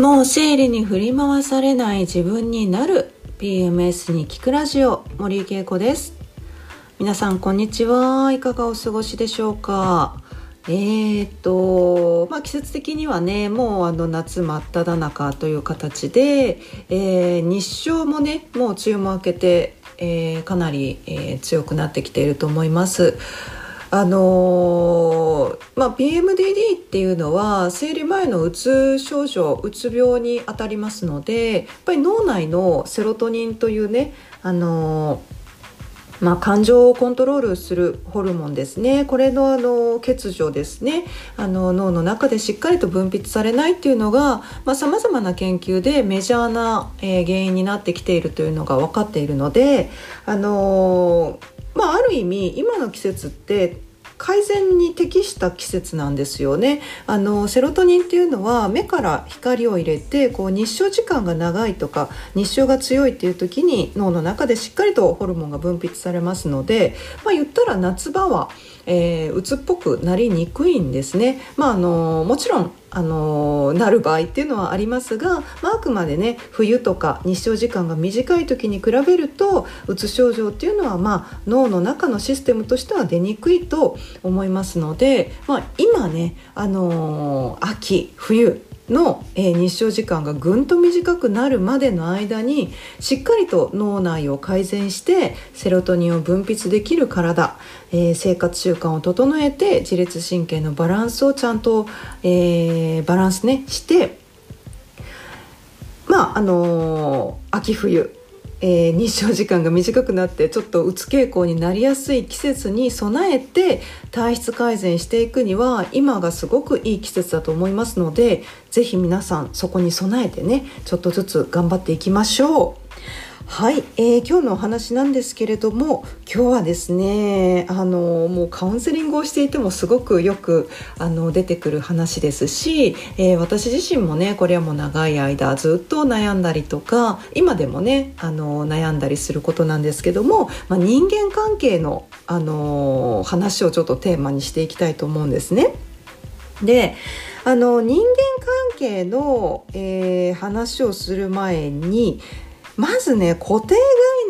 もう生理に振り回されない自分になる PMS に聞くラジオ森井恵子です。皆さんこんにちは。いかがお過ごしでしょうか？えーとまあ、季節的にはねもうあの夏真っ只中という形で、えー、日照もねもう梅雨も明けて、えー、かなり、えー、強くなってきていると思います。あのー、まあ、PMDD っていうのは生理前のうつ症状うつ病にあたりますのでやっぱり脳内のセロトニンというね、あのまあ、感情をコントロールするホルモンですね。これのあの欠如ですね。あの脳の中でしっかりと分泌されないっていうのがさまざ、まな研究でメジャーな、えー、原因になってきているというのが分かっているのであのまあ、ある意味今の季節って改善に適した季節なんですよねあのセロトニンっていうのは目から光を入れてこう日照時間が長いとか日照が強いっていう時に脳の中でしっかりとホルモンが分泌されますので、まあ、言ったら夏場はえー、鬱っぽくなりにくいんですね。まあ、あのもちろんあのなる場合っていうのはありますが、まあ、あくまでね冬とか日照時間が短い時に比べるとうつ症状っていうのは、まあ、脳の中のシステムとしては出にくいと思いますので、まあ、今ね、あの秋冬の、え、日照時間がぐんと短くなるまでの間にしっかりと脳内を改善してセロトニンを分泌できる体、えー、生活習慣を整えて自律神経のバランスをちゃんと、えー、バランスねしてまああの秋冬えー、日照時間が短くなってちょっとうつ傾向になりやすい季節に備えて体質改善していくには今がすごくいい季節だと思いますので是非皆さんそこに備えてねちょっとずつ頑張っていきましょう。はい、えー、今日のお話なんですけれども今日はですねあのもうカウンセリングをしていてもすごくよくあの出てくる話ですし、えー、私自身もねこれはもう長い間ずっと悩んだりとか今でもねあの悩んだりすることなんですけども、まあ、人間関係のあの話をちょっとテーマにしていきたいと思うんですね。であの人間関係の、えー、話をする前にまずね固定が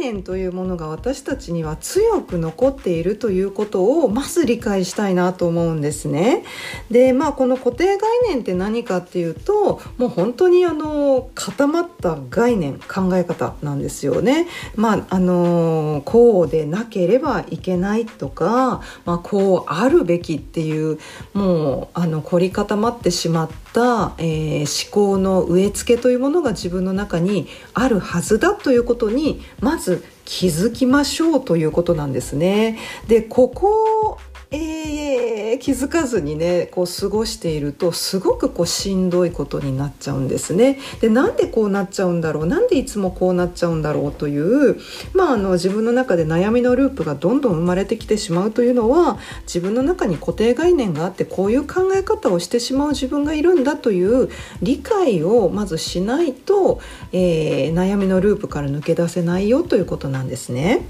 念というものが私たちには強く残っているということをまず理解したいなと思うんですね。でまあこの固定概念って何かっていうともう本当にあの固まった概念考え方なんですよね。まああのこうでなければいけないとか、まあ、こうあるべきっていうもうあの凝り固まってしまった、えー、思考の植え付けというものが自分の中にあるはずだということにまず気づきましょうということなんですね。でここえー、気づかずにねこう過ごしているとすごくこうしんどいことになっちゃうんですね。でなんでこうなっちゃうんだろう？なんでいつもこうなっちゃうんだろうという、まあ、あの自分の中で悩みのループがどんどん生まれてきてしまうというのは自分の中に固定概念があってこういう考え方をしてしまう自分がいるんだという理解をまずしないと、えー、悩みのループから抜け出せないよということなんですね。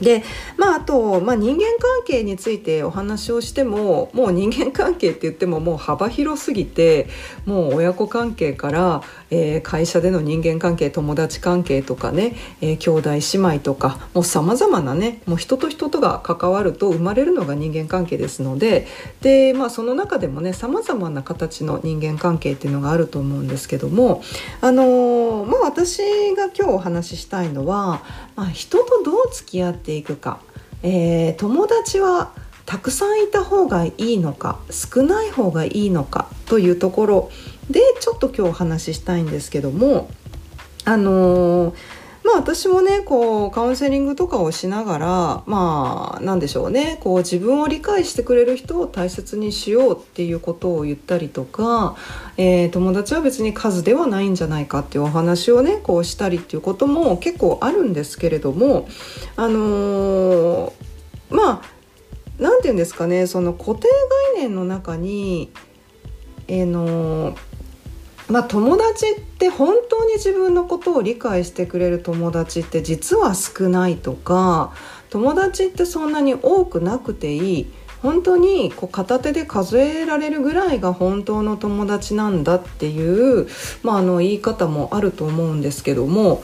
でまあ、あと、まあ、人間関係についてお話をしてももう人間関係って言ってももう幅広すぎてもう親子関係から、えー、会社での人間関係友達関係とかね、えー、兄弟姉妹とかもうさまざまなねもう人と人とが関わると生まれるのが人間関係ですのでで、まあ、その中でもねさまざまな形の人間関係っていうのがあると思うんですけども、あのー、まあ、私が今日お話ししたいのは、まあ、人とどう付き合っていくか、えー、友達はたくさんいた方がいいのか少ない方がいいのかというところでちょっと今日お話ししたいんですけどもあのーまあ私もねこうカウンセリングとかをしながらまあ何でしょうねこう自分を理解してくれる人を大切にしようっていうことを言ったりとか、えー、友達は別に数ではないんじゃないかっていうお話をねこうしたりっていうことも結構あるんですけれどもあのー、まあ何て言うんですかねその固定概念の中にえー、のまあ、友達って本当に自分のことを理解してくれる友達って実は少ないとか友達ってそんなに多くなくていい本当にこう片手で数えられるぐらいが本当の友達なんだっていう、まあ、あの言い方もあると思うんですけども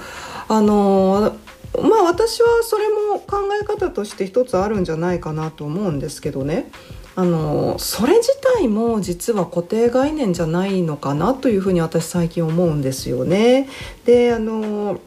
あのまあ私はそれも考え方として一つあるんじゃないかなと思うんですけどねあのそれ自体も実は固定概念じゃないのかなというふうに私最近思うんですよね。であの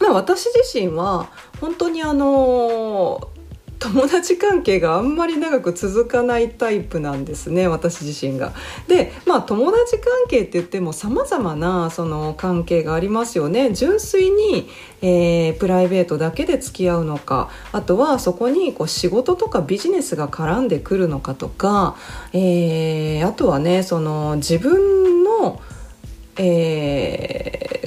まあ、私自身は本当にあの友達関係があんまり長く続かないタイプなんですね私自身が。でまあ友達関係って言ってもさまざまなその関係がありますよね。純粋に、えー、プライベートだけで付き合うのかあとはそこにこう仕事とかビジネスが絡んでくるのかとか、えー、あとはねその自分の、えー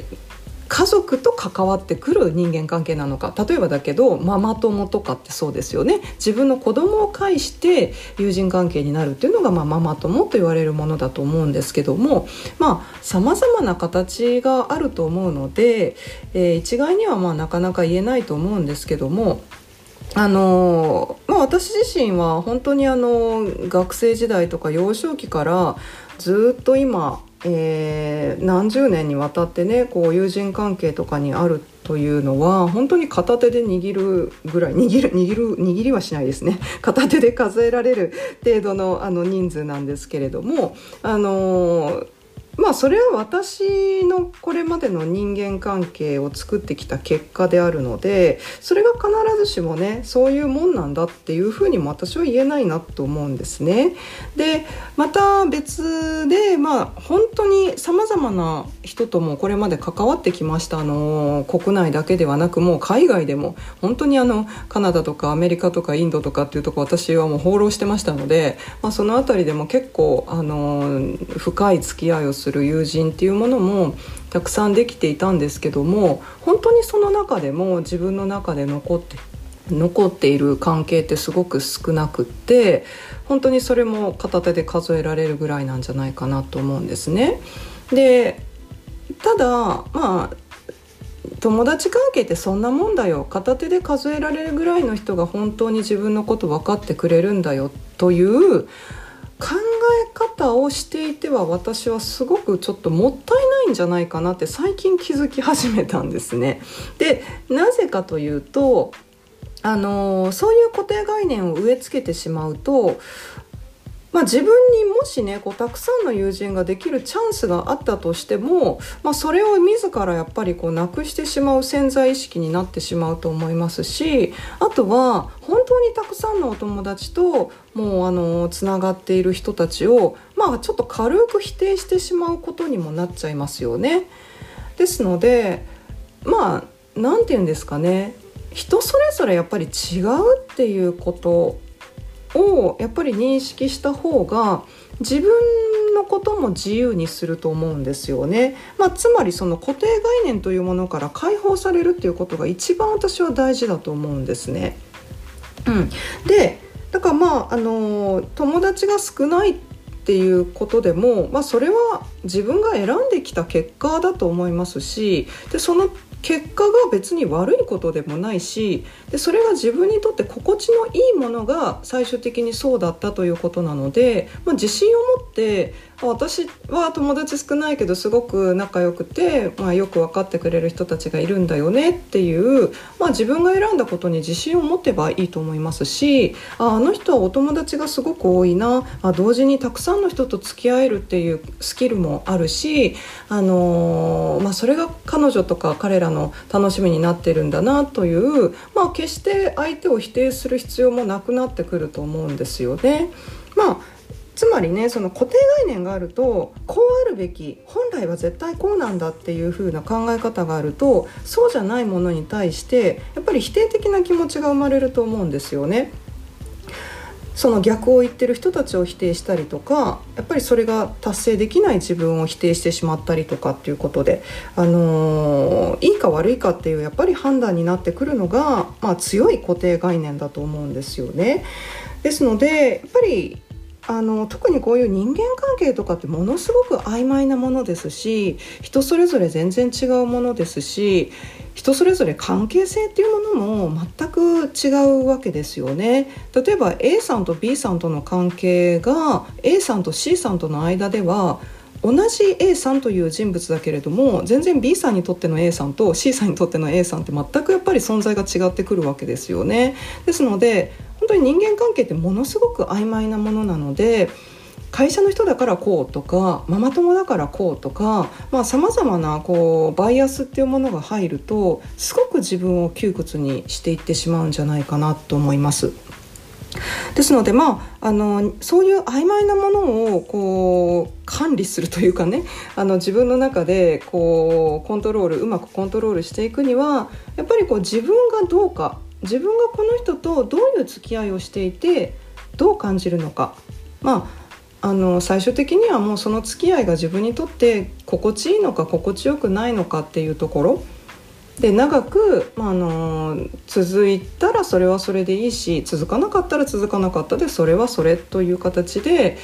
家族と関わってくる人間関係なのか例えばだけどママ友とかってそうですよね。自分の子供を介して友人関係になるっていうのが、まあ、ママ友と言われるものだと思うんですけどもまあさまざまな形があると思うので、えー、一概にはまあなかなか言えないと思うんですけどもあのまあ、私自身は本当にあの学生時代とか幼少期からずっと今えー、何十年にわたってねこう友人関係とかにあるというのは本当に片手で握るぐらい握る握る握りはしないですね。片手で数えられる程度のあの人数なんですけれどもあのーまあそれは私のこれまでの人間関係を作ってきた結果であるのでそれが必ずしもねそういうもんなんだっていうふうにも私は言えないなと思うんですね。でまた別でまあ本当にさまざまな人ともこれまで関わってきましたあの国内だけではなくもう海外でも本当にあのカナダとかアメリカとかインドとかっていうとこ私はもう放浪してましたので、まあ、その辺りでも結構あの深い付き合いをするする友人っていうものもたくさんできていたんですけども本当にその中でも自分の中で残って残っている関係ってすごく少なくって本当にそれも片手で数えられるぐらいなんじゃないかなと思うんですね。でただまあ友達関係ってそんなもんだよ片手で数えられるぐらいの人が本当に自分のこと分かってくれるんだよという考え方をしていては私はすごくちょっともったいないんじゃないかなって最近気づき始めたんですね。でなぜかというとあのそういう固定概念を植え付けてしまうとまあ、自分にもしねこうたくさんの友人ができるチャンスがあったとしても、まあ、それを自らやっぱりこうなくしてしまう潜在意識になってしまうと思いますしあとは本当にたくさんのお友達ともうあのつながっている人たちを、まあ、ちょっと軽く否定してしまうことにもなっちゃいますよね。ですのでまあ何て言うんですかね人それぞれやっぱり違うっていうことをやっぱり認識した方が自分のことも自由にすると思うんですよね、まあ、つまりその固定概念というものから解放されるっていうことが一番私は大事だと思うんですね。うん、でだからまああの友達が少ないっていうことでも、まあ、それは自分が選んできた結果だと思いますしでその結果が別に悪いことでもないしでそれが自分にとって心地のいいものが最終的にそうだったということなので、まあ、自信を持って私は友達少ないけどすごく仲良くて、まあ、よく分かってくれる人たちがいるんだよねっていう、まあ、自分が選んだことに自信を持てばいいと思いますしああの人はお友達がすごく多いなあ同時にたくさんの人と付き合えるっていうスキルもあるし、あのー、まあ、それが彼女とか彼らの楽しみになってるんだなという、まあ、決して相手を否定する必要もなくなってくると思うんですよね。まあつまりねその固定概念があるとこうあるべき本来は絶対こうなんだっていう風な考え方があるとそうじゃないものに対してやっぱり否定的な気持ちが生まれると思うんですよね。その逆を言ってる人たちを否定したりとかやっぱりそれが達成できない自分を否定してしまったりとかっていうことで、あのー、いいか悪いかっていうやっぱり判断になってくるのが、まあ、強い固定概念だと思うんですよね。ですのでやっぱりあの特にこういう人間関係とかってものすごく曖昧なものですし人それぞれ全然違うものですし人それぞれ関係性っていうものも全く違うわけですよね。例えば A さんと B さんとの関係が A さんと C さんとの間では同じ A さんという人物だけれども全然 B さんにとっての A さんと C さんにとっての A さんって全くやっぱり存在が違ってくるわけですよね。ですので本当に人間関係ってものすごく曖昧なものなので会社の人だからこうとかママ友だからこうとかさまざ、まなこうバイアスっていうものが入るとすごく自分を窮屈にしていってしまうんじゃないかなと思います。ですのでまああのそういう曖昧なものをこう管理するというかねあの自分の中でこうコントロールうまくコントロールしていくにはやっぱりこう自分がどうか自分がこの人とどういう付き合いをしていてどう感じるのか。まああの最終的にはもうその付き合いが自分にとって心地いいのか心地よくないのかっていうところ。で長く、まあ、あの続いたらそれはそれでいいし続かなかったら続かなかったでそれはそれという形で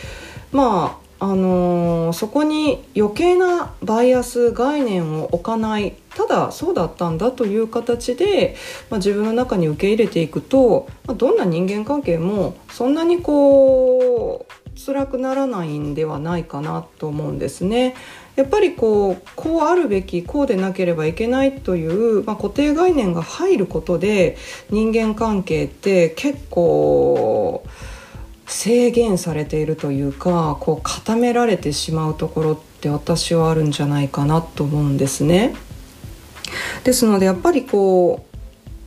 まああのそこに余計なバイアス概念を置かないただそうだったんだという形で、まあ、自分の中に受け入れていくと、まあ、どんな人間関係もそんなにこう辛くならないんではないかなと思うんですね。やっぱりこうこうあるべきこうでなければいけないという、まあ、固定概念が入ることで人間関係って結構制限されているというかこう固められてしまうところって私はあるんじゃないかなと思うんですね。ですのでやっぱりこ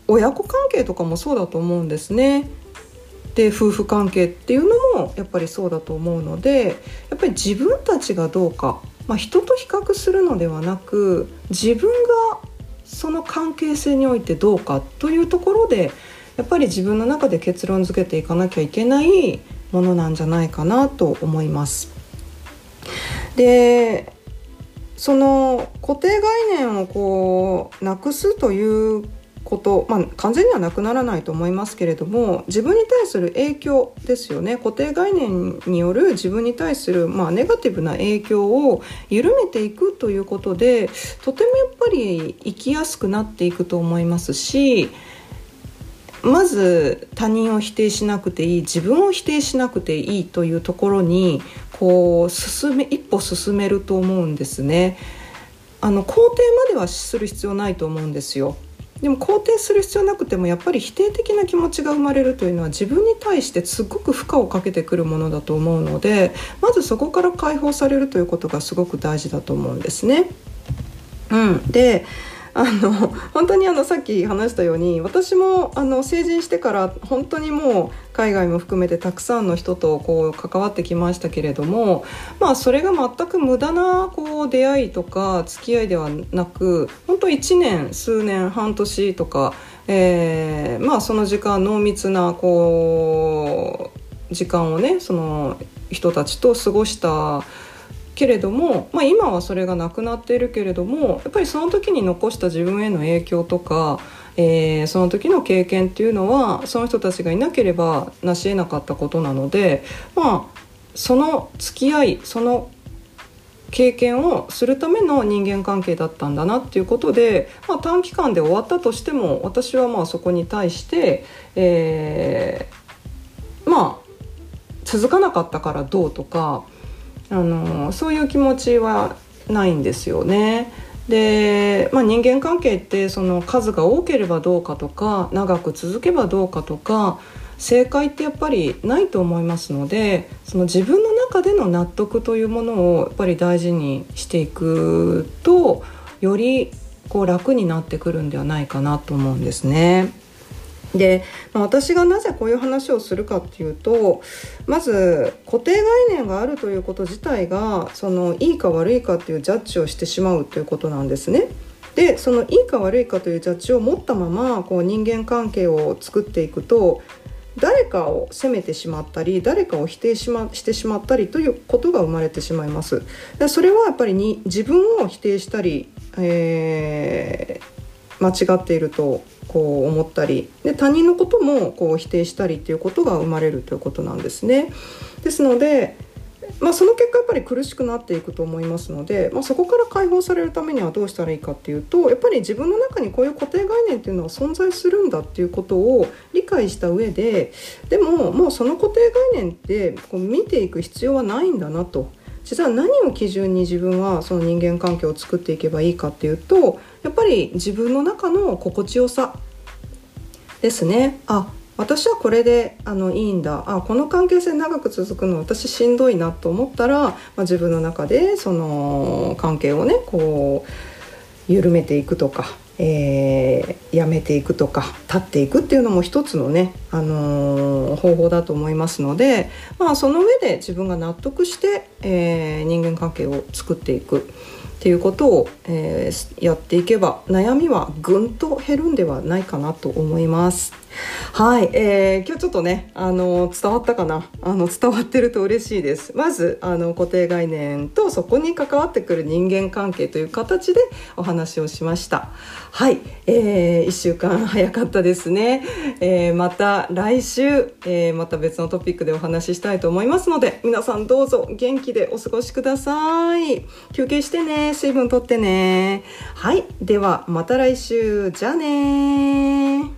う親子関係とかもそうだと思うんですね。で夫婦関係っていうのもやっぱりそうだと思うのでやっぱり自分たちがどうか、まあ、人と比較するのではなく自分がその関係性においてどうかというところでやっぱり自分の中で結論付けていかなきゃいけないものなんじゃないかなと思います。でその固定概念をこうなくすということ、まあ、完全にはなくならないと思いますけれども自分に対する影響ですよね固定概念による自分に対する、まあ、ネガティブな影響を緩めていくということでとてもやっぱり生きやすくなっていくと思いますしまず他人を否定しなくていい自分を否定しなくていいというところにこう進め一歩進めると思うんですね。あの肯定まではする必要ないと思うんですよ。でも肯定する必要なくてもやっぱり否定的な気持ちが生まれるというのは自分に対してすごく負荷をかけてくるものだと思うのでまずそこから解放されるということがすごく大事だと思うんですね。うん、であの本当にあのさっき話したように私もあの成人してから本当にもう海外も含めてたくさんの人とこう関わってきましたけれども、まあ、それが全く無駄なこう出会いとか付き合いではなく本当1年数年半年とか、えー、まあその時間濃密なこう時間をねその人たちと過ごしたけれども、まあ、今はそれがなくなっているけれどもやっぱりその時に残した自分への影響とか、えー、その時の経験っていうのはその人たちがいなければ成し得なかったことなのでまあその付き合いその経験をするための人間関係だったんだなっていうことで、まあ、短期間で終わったとしても私はまあそこに対して、えー、まあ続かなかったからどうとかあのそういう気持ちはないんですよね。で、まあ、人間関係ってその数が多ければどうかとか長く続けばどうかとか正解ってやっぱりないと思いますのでその自分の中での納得というものをやっぱり大事にしていくとよりこう楽になってくるんではないかなと思うんですね。で、まあ、私がなぜこういう話をするかっていうとまず固定概念があるということ自体がそのいいか悪いかっていうジャッジをしてしまうということなんですね。でそのいいか悪いかというジャッジを持ったままこう人間関係を作っていくと誰かを責めてしまったり誰かを否定し,、ま、してしまったりということが生まれてしまいます。それはやっぱりに自分を否定したり、えー間違っているとこう思ったりで他人のこともこう否定したりっていうことが生まれるということなんですね。ですのでまあ、その結果やっぱり苦しくなっていくと思いますので、まあ、そこから解放されるためにはどうしたらいいかっていうとやっぱり自分の中にこういう固定概念っていうのは存在するんだっていうことを理解した上ででももうその固定概念ってこう見ていく必要はないんだなと。実は何を基準に自分はその人間関係を作っていけばいいかっていうとやっぱり自分の中の心地よさですねあ私はこれであのいいんだあこの関係性長く続くの私しんどいなと思ったら、まあ、自分の中でその関係をねこう緩めていくとか、えー、やめていくとか立っていくっていうのも一つのね、あのー、方法だと思いますので、まあ、その上で自分が納得して、えー、人間関係を作っていく。っていうことを、えー、やっていけば悩みはぐんと減るんではないかなと思います。はい、えー、今日ちょっとねあの伝わったかな？あの伝わってると嬉しいです。まずあの固定概念とそこに関わってくる人間関係という形でお話をしました。はい、えー、1週間早かったですね、えー、また来週、えー、また別のトピックでお話ししたいと思いますので皆さんどうぞ元気でお過ごしください。休憩してね。水分とってね。はいではまた来週。じゃあね